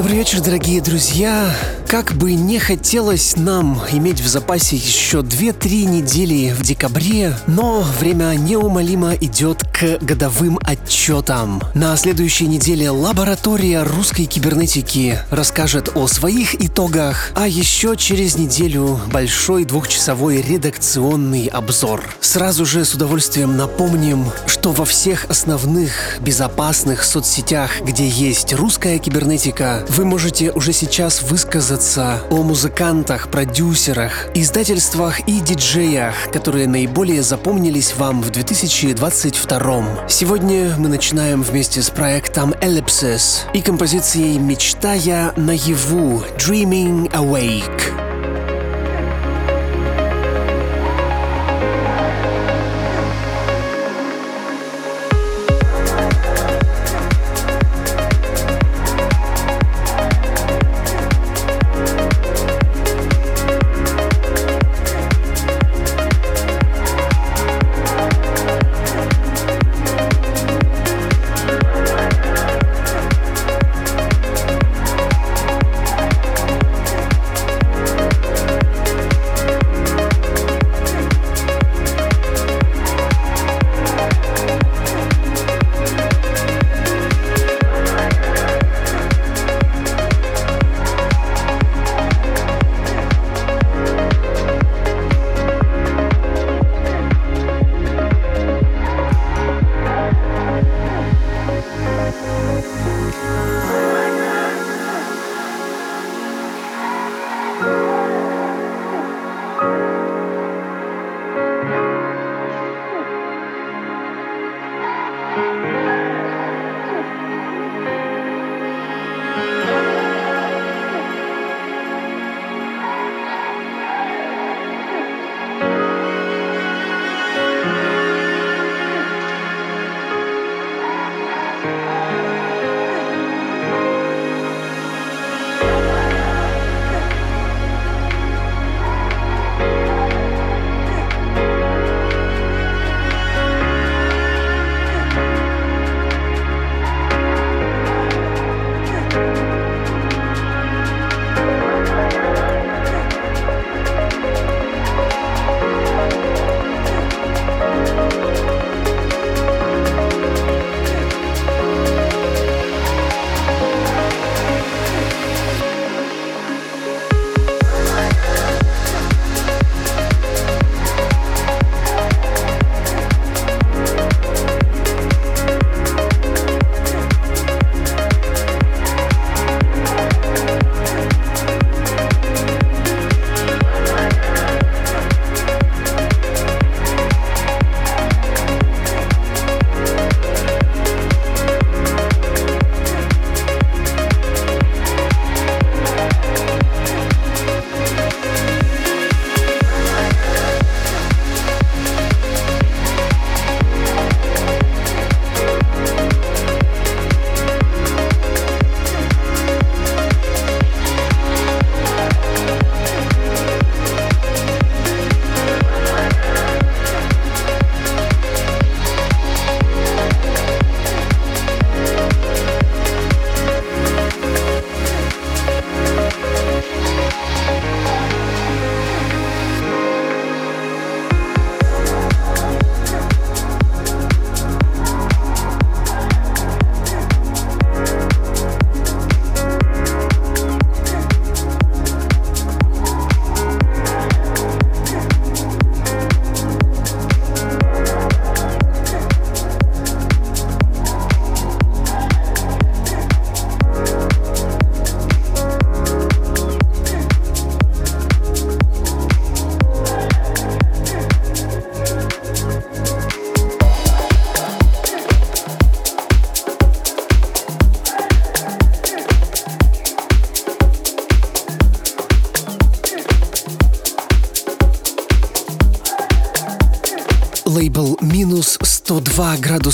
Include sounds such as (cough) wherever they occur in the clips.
Добрый вечер, дорогие друзья. Как бы не хотелось нам иметь в запасе еще 2-3 недели в декабре, но время неумолимо идет годовым отчетам. На следующей неделе лаборатория русской кибернетики расскажет о своих итогах, а еще через неделю большой двухчасовой редакционный обзор. Сразу же с удовольствием напомним, что во всех основных безопасных соцсетях, где есть русская кибернетика, вы можете уже сейчас высказаться о музыкантах, продюсерах, издательствах и диджеях, которые наиболее запомнились вам в 2022. Сегодня мы начинаем вместе с проектом Ellipsis и композицией «Мечтая наяву» Dreaming Awake.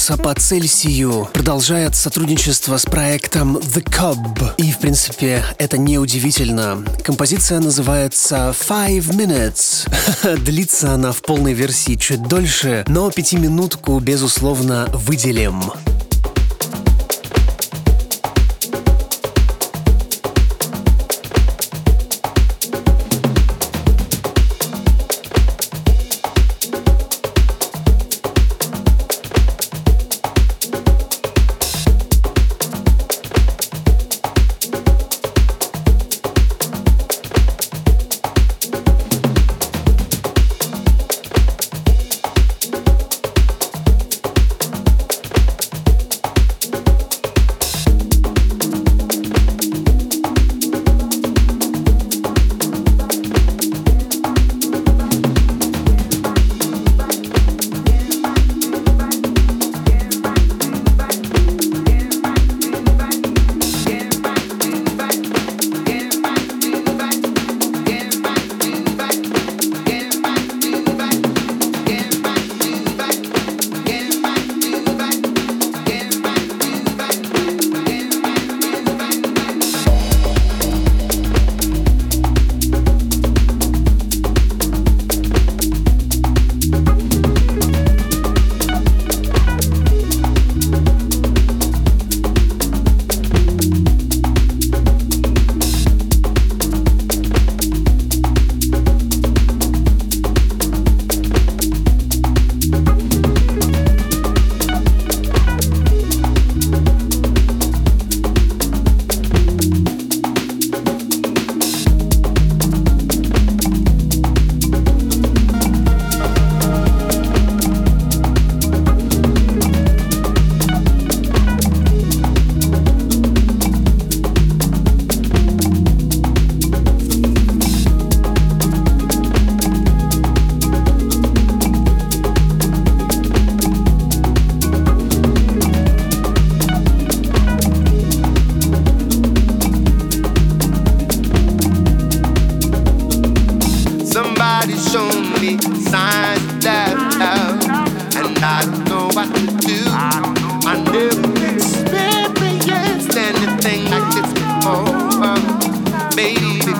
Градуса по Цельсию» продолжает сотрудничество с проектом The Cub. И, в принципе, это не удивительно. Композиция называется Five Minutes. (laughs) Длится она в полной версии чуть дольше, но пятиминутку, безусловно, выделим.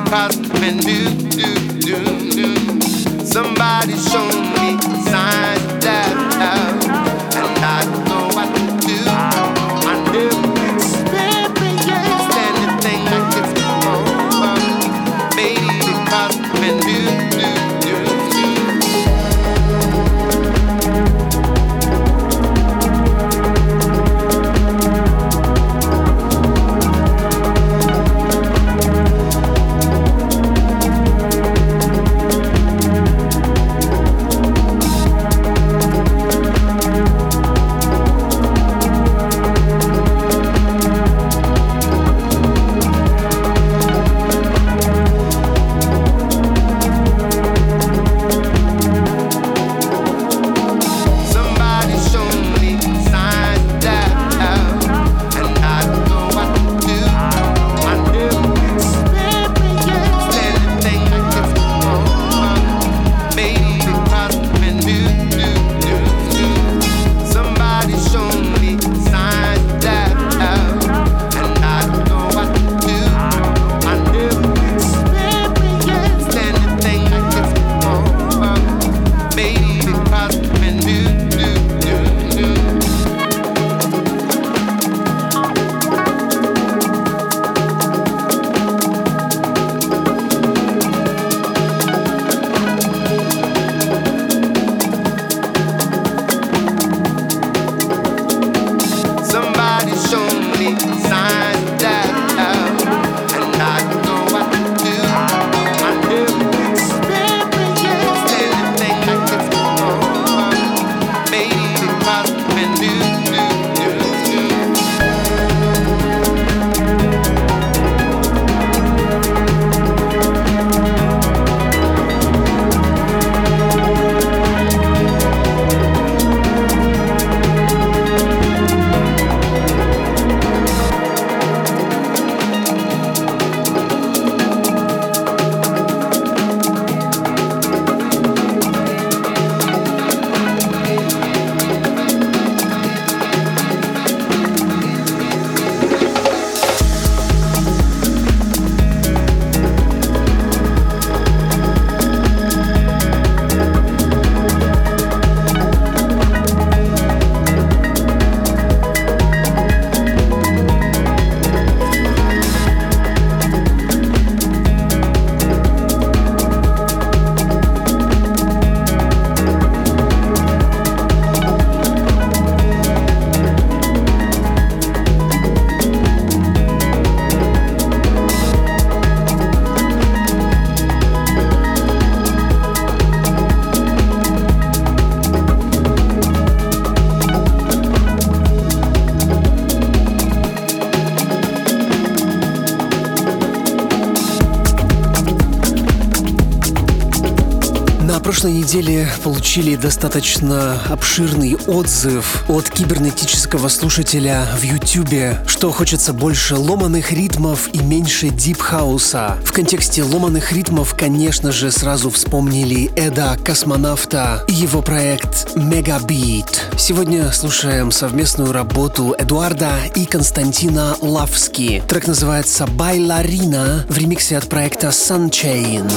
cosmic do do do do. Somebody show неделе получили достаточно обширный отзыв от кибернетического слушателя в YouTube, что хочется больше ломаных ритмов и меньше deep house а. В контексте ломаных ритмов, конечно же, сразу вспомнили Эда Космонавта и его проект Мегабит. Сегодня слушаем совместную работу Эдуарда и Константина Лавски. Трек называется «Байларина» в ремиксе от проекта Sunchain.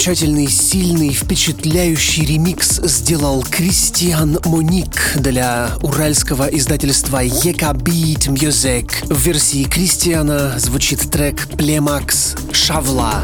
Замечательный, сильный, впечатляющий ремикс сделал Кристиан Моник для уральского издательства Ека Music. В версии Кристиана звучит трек Племакс Шавла.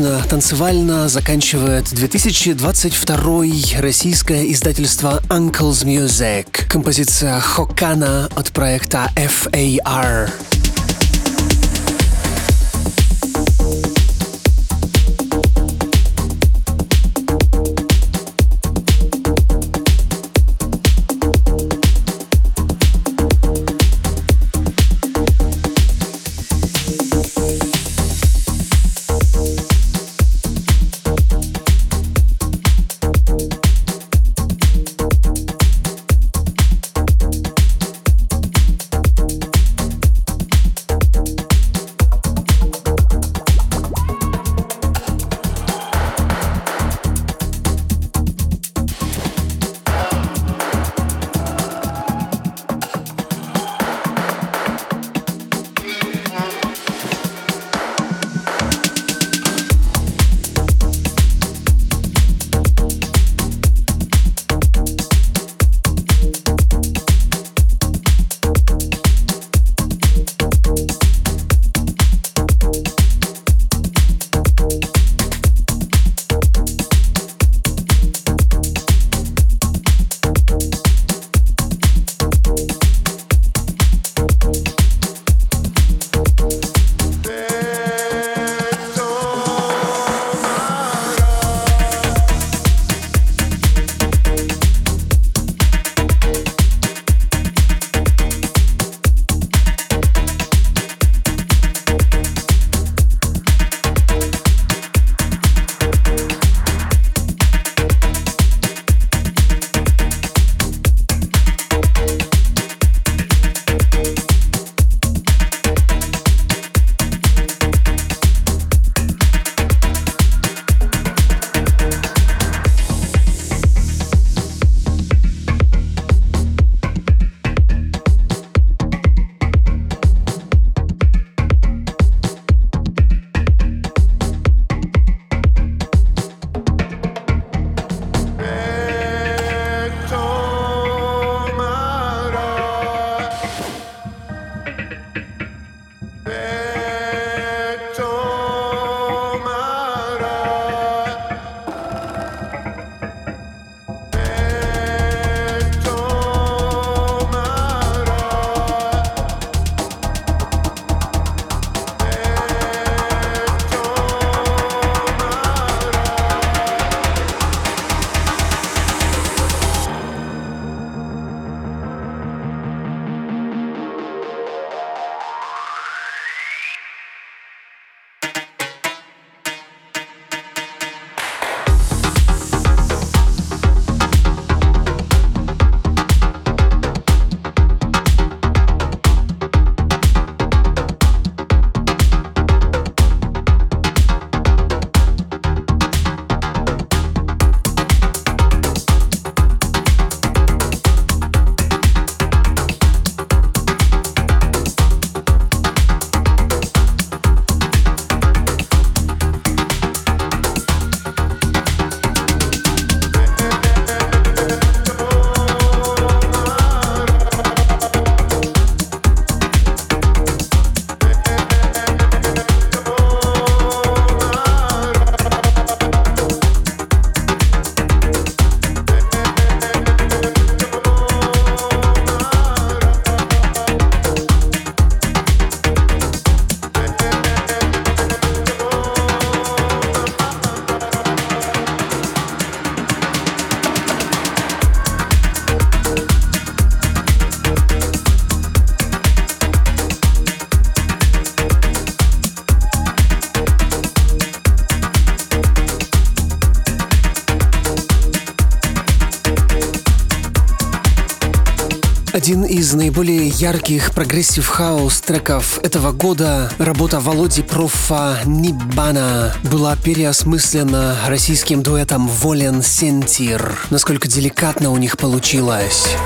Мелодично, танцевально заканчивает 2022 российское издательство Uncle's Music. Композиция Хокана от проекта FAR. Ярких progressive house треков этого года, работа Володи Профа Нибана, была переосмыслена российским дуэтом Volen Sentir. Насколько деликатно у них получилось.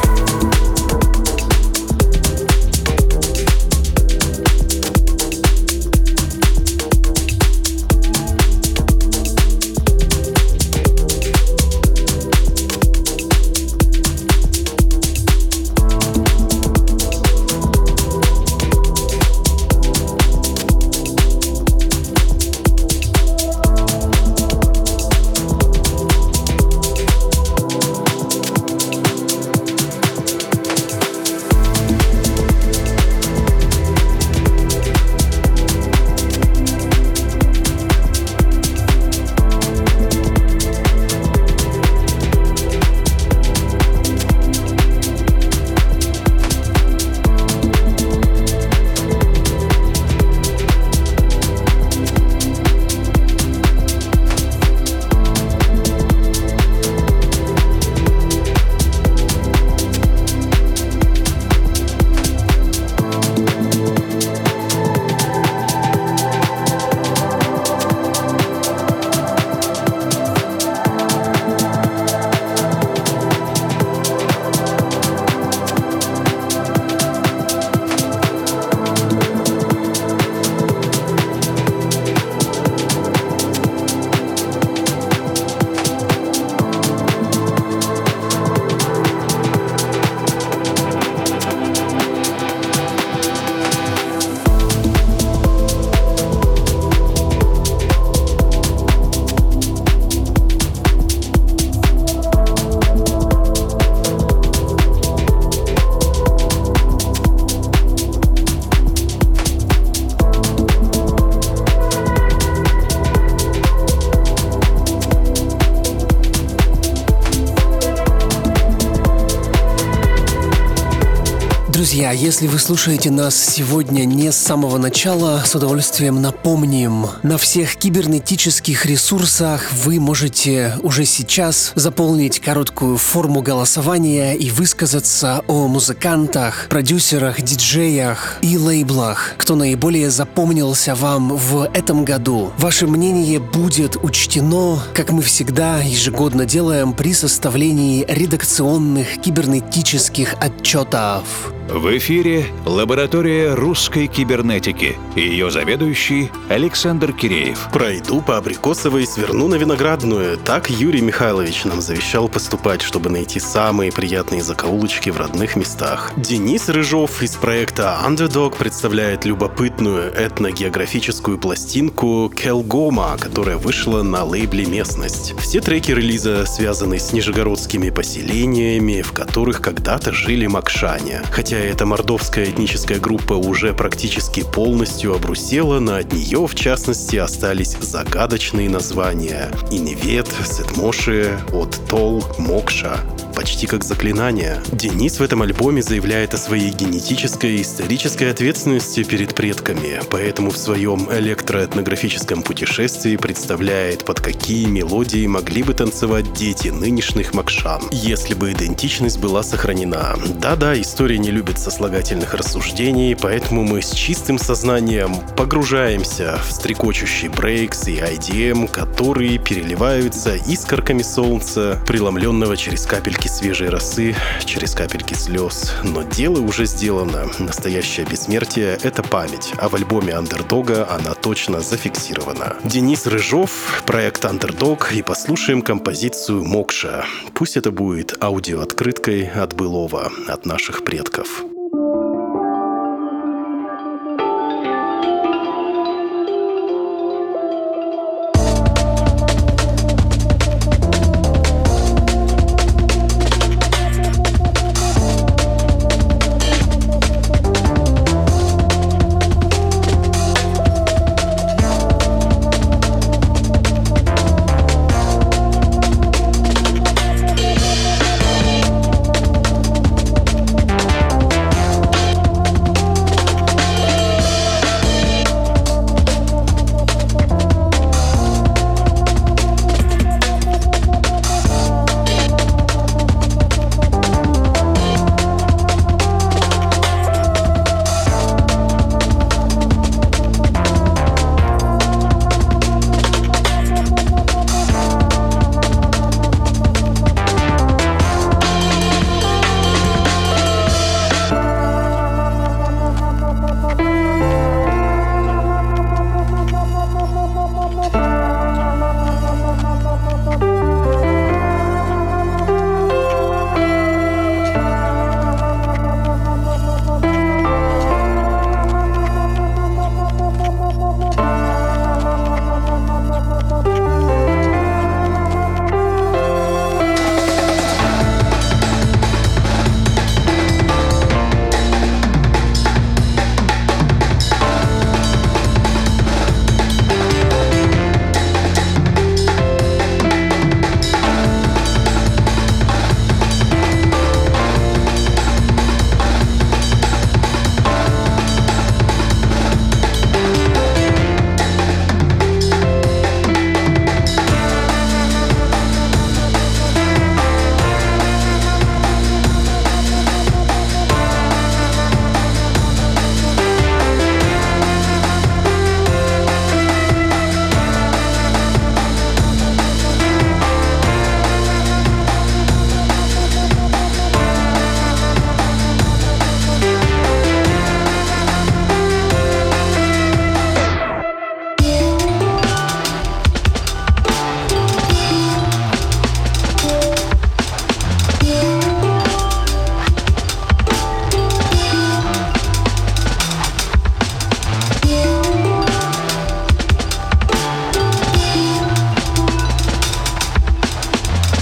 Если вы слушаете нас сегодня не с самого начала, с удовольствием напомним, на всех кибернетических ресурсах вы можете уже сейчас заполнить короткую форму голосования и высказаться о музыкантах, продюсерах, диджеях и лейблах, кто наиболее запомнился вам в этом году. Ваше мнение будет учтено, как мы всегда ежегодно делаем при составлении редакционных кибернетических отчетов. В эфире лаборатория русской кибернетики и ее заведующий Александр Киреев. Пройду по Абрикосовой, сверну на Виноградную. Так Юрий Михайлович нам завещал поступать, чтобы найти самые приятные закоулочки в родных местах. Денис Рыжов из проекта Underdog представляет любопытную этногеографическую пластинку Келгома, которая вышла на лейбле «Местность». Все треки релиза связаны с нижегородскими поселениями, в которых когда-то жили макшане. Хотя эта мордовская этническая группа уже практически полностью обрусела, но от нее, в частности, остались загадочные названия. Иневет, Сетмоши, Оттол, Мокша почти как заклинание. Денис в этом альбоме заявляет о своей генетической и исторической ответственности перед предками, поэтому в своем электроэтнографическом путешествии представляет, под какие мелодии могли бы танцевать дети нынешних макшан, если бы идентичность была сохранена. Да-да, история не любит сослагательных рассуждений, поэтому мы с чистым сознанием погружаемся в стрекочущий брейкс и IDM, которые переливаются искорками солнца, преломленного через капельки капельки свежей росы, через капельки слез. Но дело уже сделано. Настоящее бессмертие — это память, а в альбоме Андердога она точно зафиксирована. Денис Рыжов, проект Андердог, и послушаем композицию «Мокша». Пусть это будет аудиооткрыткой от былого, от наших предков.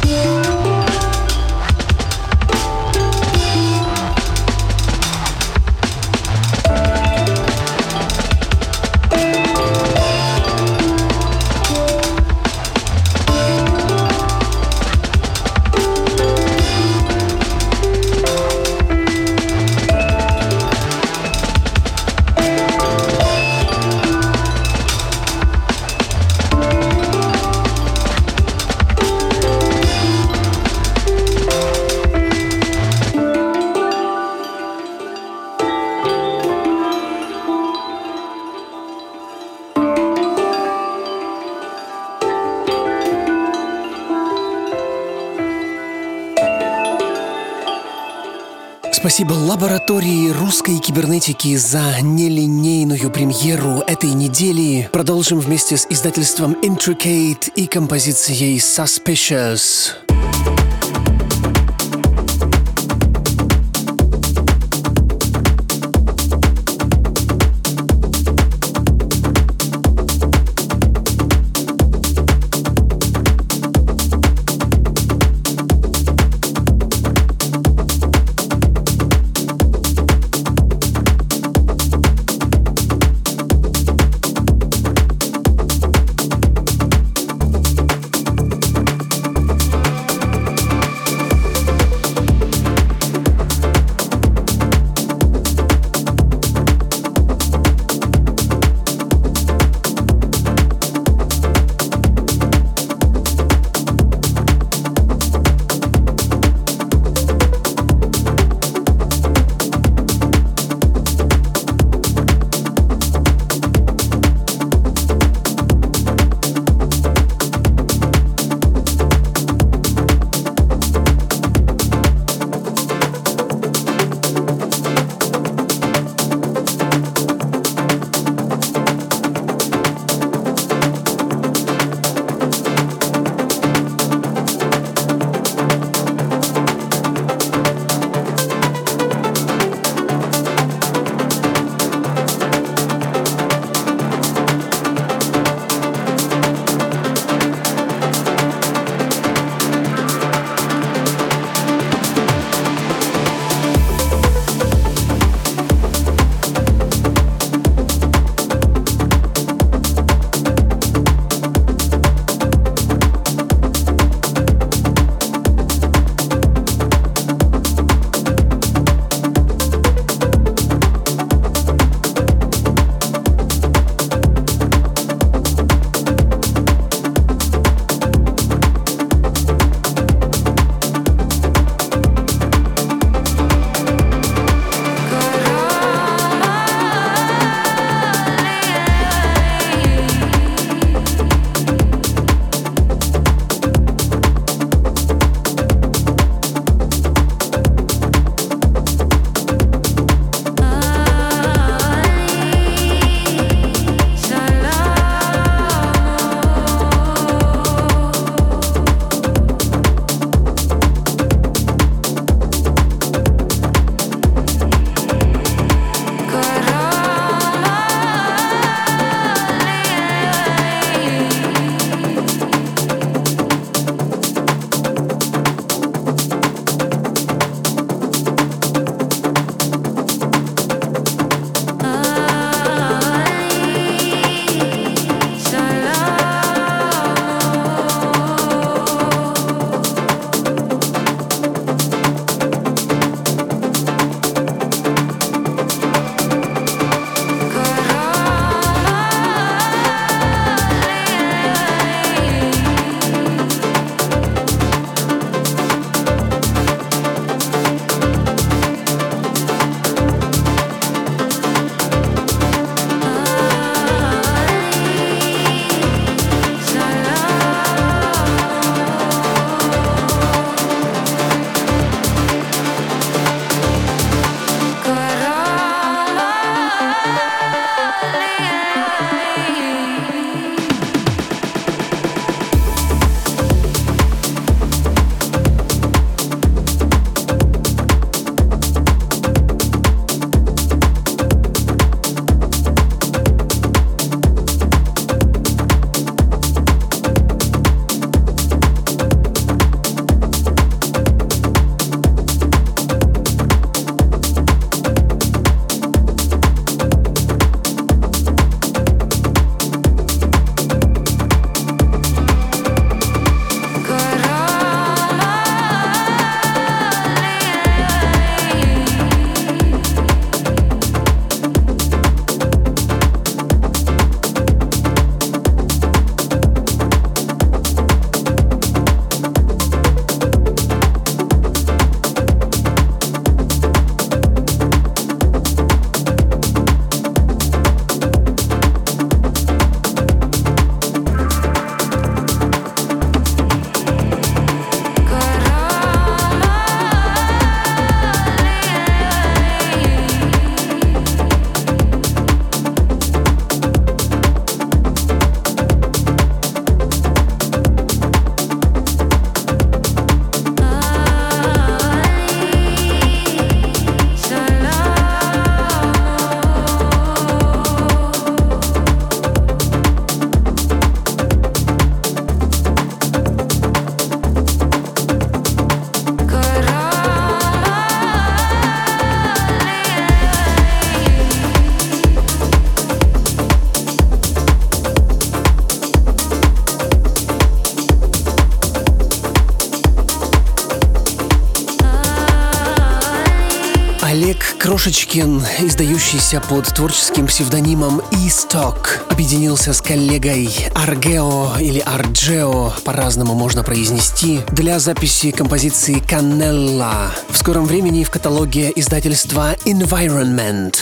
Yeah. Спасибо лаборатории русской кибернетики за нелинейную премьеру этой недели. Продолжим вместе с издательством Intricate и композицией Suspicious. Трошечкин, издающийся под творческим псевдонимом Исток, объединился с коллегой Аргео или Арджео, по-разному можно произнести, для записи композиции «Канелла». В скором времени в каталоге издательства Environment.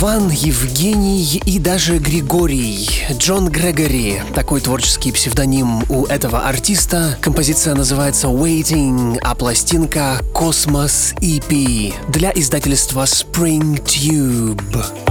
Иван, Евгений и даже Григорий. Джон Грегори, такой творческий псевдоним у этого артиста. Композиция называется Waiting, а пластинка Космос EP для издательства Spring Tube.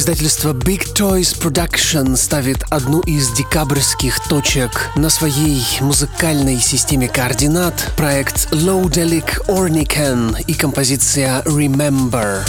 Издательство Big Toys Production ставит одну из декабрьских точек на своей музыкальной системе координат проект Lowdelic Ornican и композиция Remember.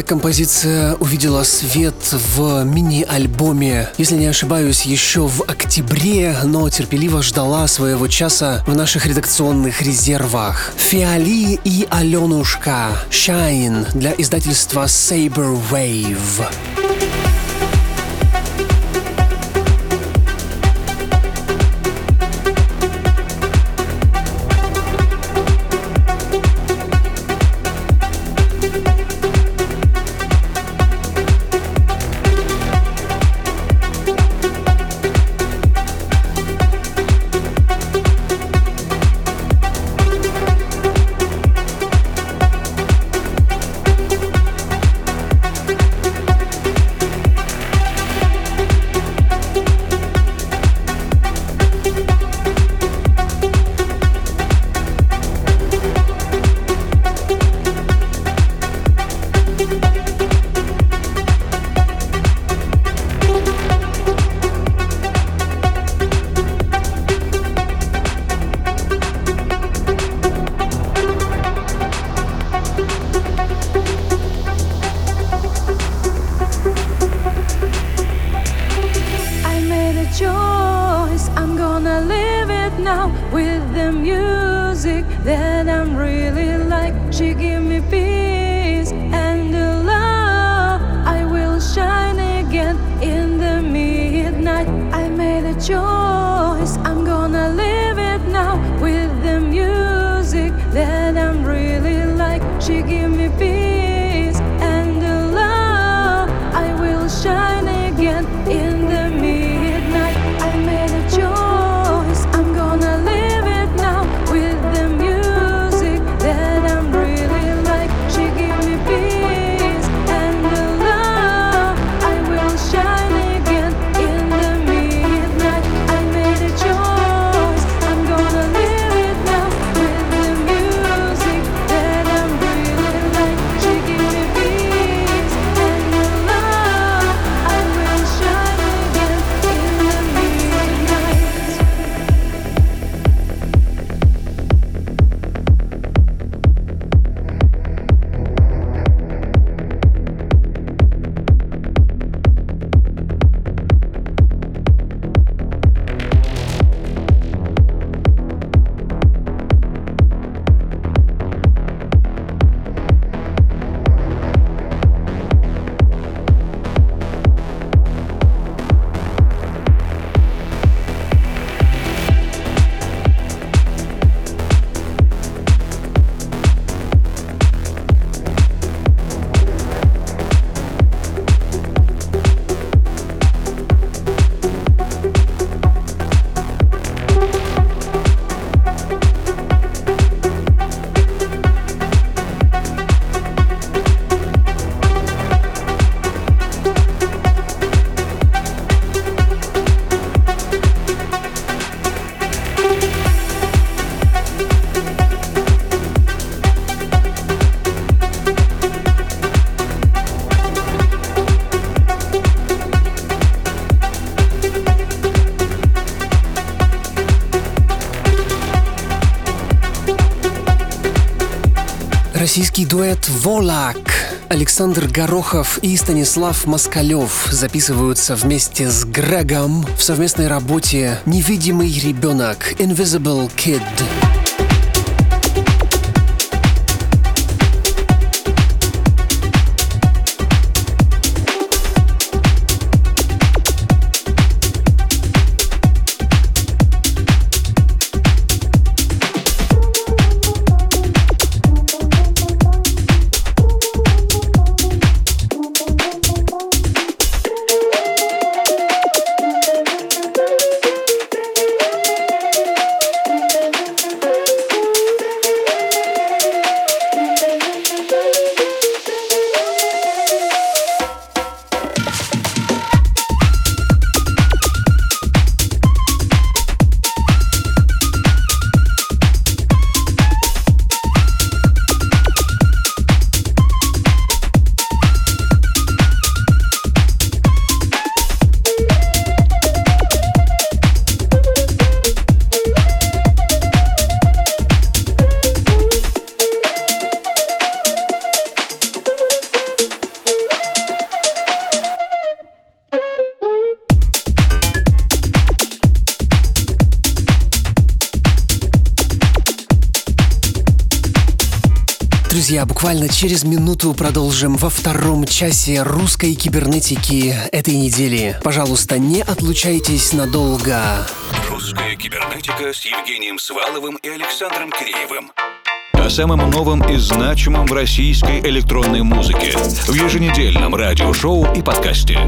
Эта композиция увидела свет в мини-альбоме, если не ошибаюсь, еще в октябре, но терпеливо ждала своего часа в наших редакционных резервах. Фиали и Аленушка Shine для издательства Saber Wave. Дуэт «Волак» Александр Горохов и Станислав Москалев записываются вместе с Грегом в совместной работе «Невидимый ребенок» «Invisible Kid». Буквально через минуту продолжим во втором часе русской кибернетики этой недели. Пожалуйста, не отлучайтесь надолго. Русская кибернетика с Евгением Сваловым и Александром Киреевым. О самом новом и значимом в российской электронной музыке в еженедельном радиошоу и подкасте.